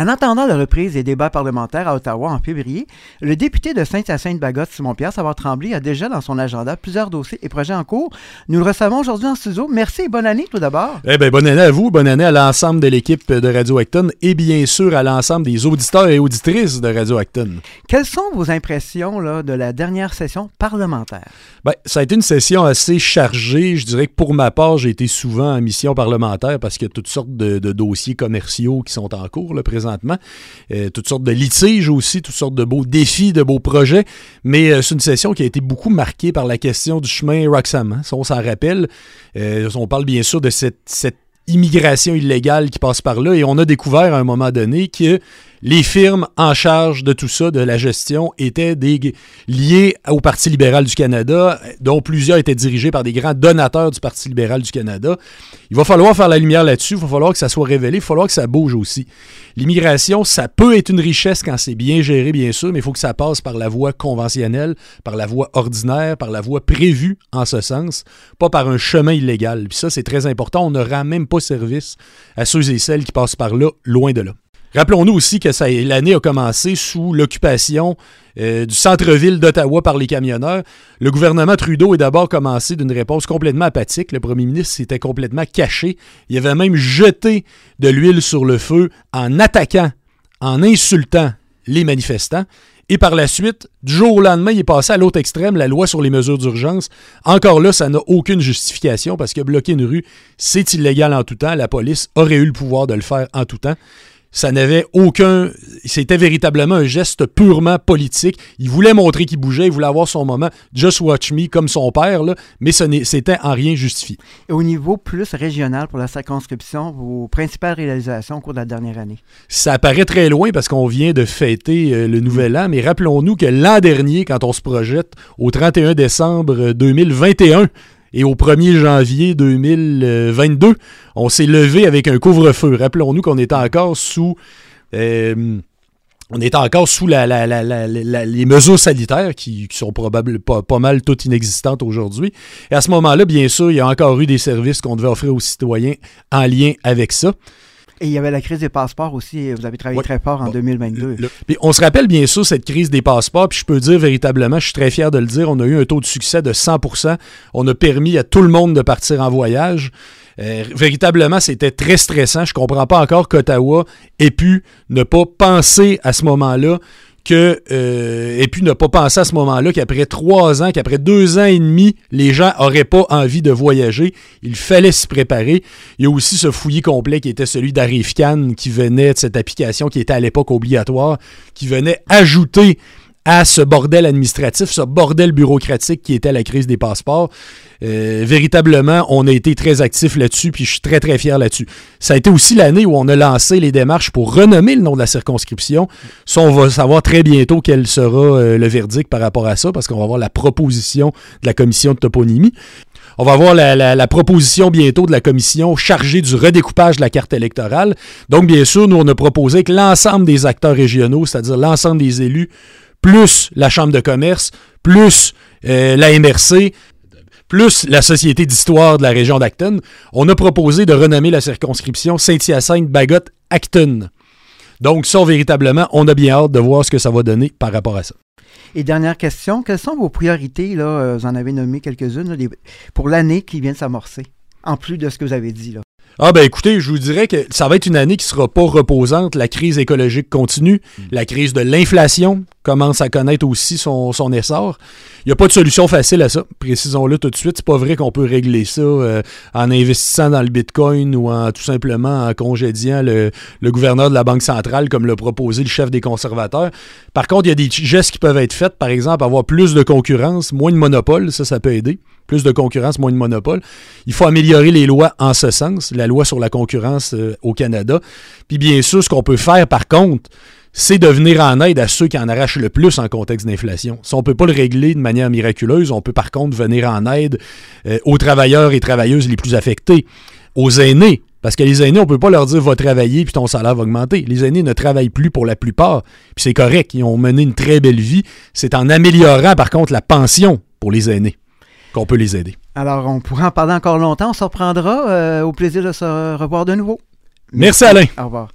En attendant la reprise des débats parlementaires à Ottawa en février, le député de Saint-Hyacinthe-Bagotte, Simon-Pierre Savard-Tremblay, a déjà dans son agenda plusieurs dossiers et projets en cours. Nous le recevons aujourd'hui en studio. Merci et bonne année tout d'abord. Eh bien, bonne année à vous, bonne année à l'ensemble de l'équipe de Radio Acton et bien sûr à l'ensemble des auditeurs et auditrices de Radio Acton. Quelles sont vos impressions là, de la dernière session parlementaire? Bien, ça a été une session assez chargée. Je dirais que pour ma part, j'ai été souvent en mission parlementaire parce qu'il y a toutes sortes de, dossiers commerciaux qui sont en cours là, présentement euh, toutes sortes de litiges aussi, toutes sortes de beaux défis, de beaux projets. Mais euh, c'est une session qui a été beaucoup marquée par la question du chemin Roxham. Hein. on s'en rappelle. Euh, on parle bien sûr de cette, cette immigration illégale qui passe par là et on a découvert à un moment donné que les firmes en charge de tout ça, de la gestion, étaient liées au Parti libéral du Canada, dont plusieurs étaient dirigés par des grands donateurs du Parti libéral du Canada. Il va falloir faire la lumière là-dessus, il va falloir que ça soit révélé, il va falloir que ça bouge aussi. L'immigration, ça peut être une richesse quand c'est bien géré, bien sûr, mais il faut que ça passe par la voie conventionnelle, par la voie ordinaire, par la voie prévue en ce sens, pas par un chemin illégal. Puis ça, c'est très important. On ne rend même pas service à ceux et celles qui passent par là, loin de là. Rappelons-nous aussi que l'année a commencé sous l'occupation euh, du centre-ville d'Ottawa par les camionneurs. Le gouvernement Trudeau est d'abord commencé d'une réponse complètement apathique. Le premier ministre s'était complètement caché. Il avait même jeté de l'huile sur le feu en attaquant, en insultant les manifestants. Et par la suite, du jour au lendemain, il est passé à l'autre extrême, la loi sur les mesures d'urgence. Encore là, ça n'a aucune justification parce que bloquer une rue, c'est illégal en tout temps. La police aurait eu le pouvoir de le faire en tout temps ça n'avait aucun. C'était véritablement un geste purement politique. Il voulait montrer qu'il bougeait, il voulait avoir son moment. Just watch me, comme son père, là, mais c'était en rien justifié. Et au niveau plus régional pour la circonscription, vos principales réalisations au cours de la dernière année? Ça paraît très loin parce qu'on vient de fêter euh, le nouvel an, mais rappelons-nous que l'an dernier, quand on se projette au 31 décembre 2021, et au 1er janvier 2022, on s'est levé avec un couvre-feu. Rappelons-nous qu'on était encore sous... Euh, on était encore sous les mesures sanitaires qui, sont probablement pas, pas, mal toutes inexistantes aujourd'hui. Et à ce moment-là, bien sûr, il y a encore eu des services qu'on devait offrir aux citoyens en lien avec ça. Et il y avait la crise des passeports aussi. Vous avez travaillé très fort en 2022. on se rappelle bien sûr cette crise des passeports. Puis je peux dire véritablement, je suis très fier de le dire, on a eu un taux de succès de 100% On a permis à tout le monde de partir en voyage. Euh, véritablement, c'était très stressant. Je comprends pas encore qu'Ottawa ait pu ne pas penser à ce moment-là que, euh, et puis ne pas penser à ce moment-là qu'après trois ans, qu'après deux ans et demi, les gens n'auraient pas envie de voyager. Il fallait s'y préparer. Il y a aussi ce fouillis complet qui était celui d'Arifcan, qui venait de cette application qui était à l'époque obligatoire, qui venait ajouter à ce bordel administratif, ce bordel bureaucratique qui était la crise des passeports. Euh, véritablement, on a été très actifs là-dessus, puis je suis très, très fier là-dessus. Ça a été aussi l'année où on a lancé les démarches pour renommer le nom de la circonscription. Ça, on va savoir très bientôt quel sera euh, le verdict par rapport à ça, parce qu'on va avoir la proposition de la commission de toponymie. On va avoir la, la, proposition bientôt de la commission chargée du redécoupage de la carte électorale. Donc, bien sûr, nous, on a proposé que l'ensemble des acteurs régionaux, c'est-à-dire l'ensemble des élus, plus la Chambre de commerce, plus euh, la MRC, plus la Société d'histoire de la région d'Acton, on a proposé de renommer la circonscription Saint-Hyacinthe-Bagotte-Acton. Donc ça, véritablement, on a bien hâte de voir ce que ça va donner par rapport à ça. Et dernière question, quelles sont vos priorités, là, euh, vous en avez nommé quelques-unes, pour l'année qui vient de s'amorcer, en plus de ce que vous avez dit là? Ah ben écoutez, je vous dirais que ça va être une année qui sera pas reposante. La crise écologique continue, mm. la crise de l'inflation commence à connaître aussi son, essor. Il n'y a pas de solution facile à ça, précisons-le tout de suite. C'est pas vrai qu'on peut régler ça euh, en investissant dans le Bitcoin ou en tout simplement en congédiant le, le gouverneur de la Banque centrale comme l'a proposé le chef des conservateurs. Par contre, il y a des gestes qui peuvent être faits, par exemple avoir plus de concurrence, moins de monopole, ça ça peut aider plus de concurrence, moins de monopole. Il faut améliorer les lois en ce sens, la loi sur la concurrence euh, au Canada. Puis bien sûr, ce qu'on peut faire par contre, c'est de venir en aide à ceux qui en arrachent le plus en contexte d'inflation. Si on ne peut pas le régler de manière miraculeuse, on peut par contre venir en aide euh, aux travailleurs et travailleuses les plus affectés, aux aînés, Parce que les aînés, on ne peut pas leur dire va travailler puis ton salaire va augmenter. Les aînés ne travaillent plus pour la plupart. Puis c'est correct, ils ont mené une très belle vie. C'est en améliorant par contre la pension pour les aînés qu'on peut les aider. Alors, on pourra en parler encore longtemps. On se reprendra. Euh, au plaisir de se revoir de nouveau. Merci Alain. Au revoir.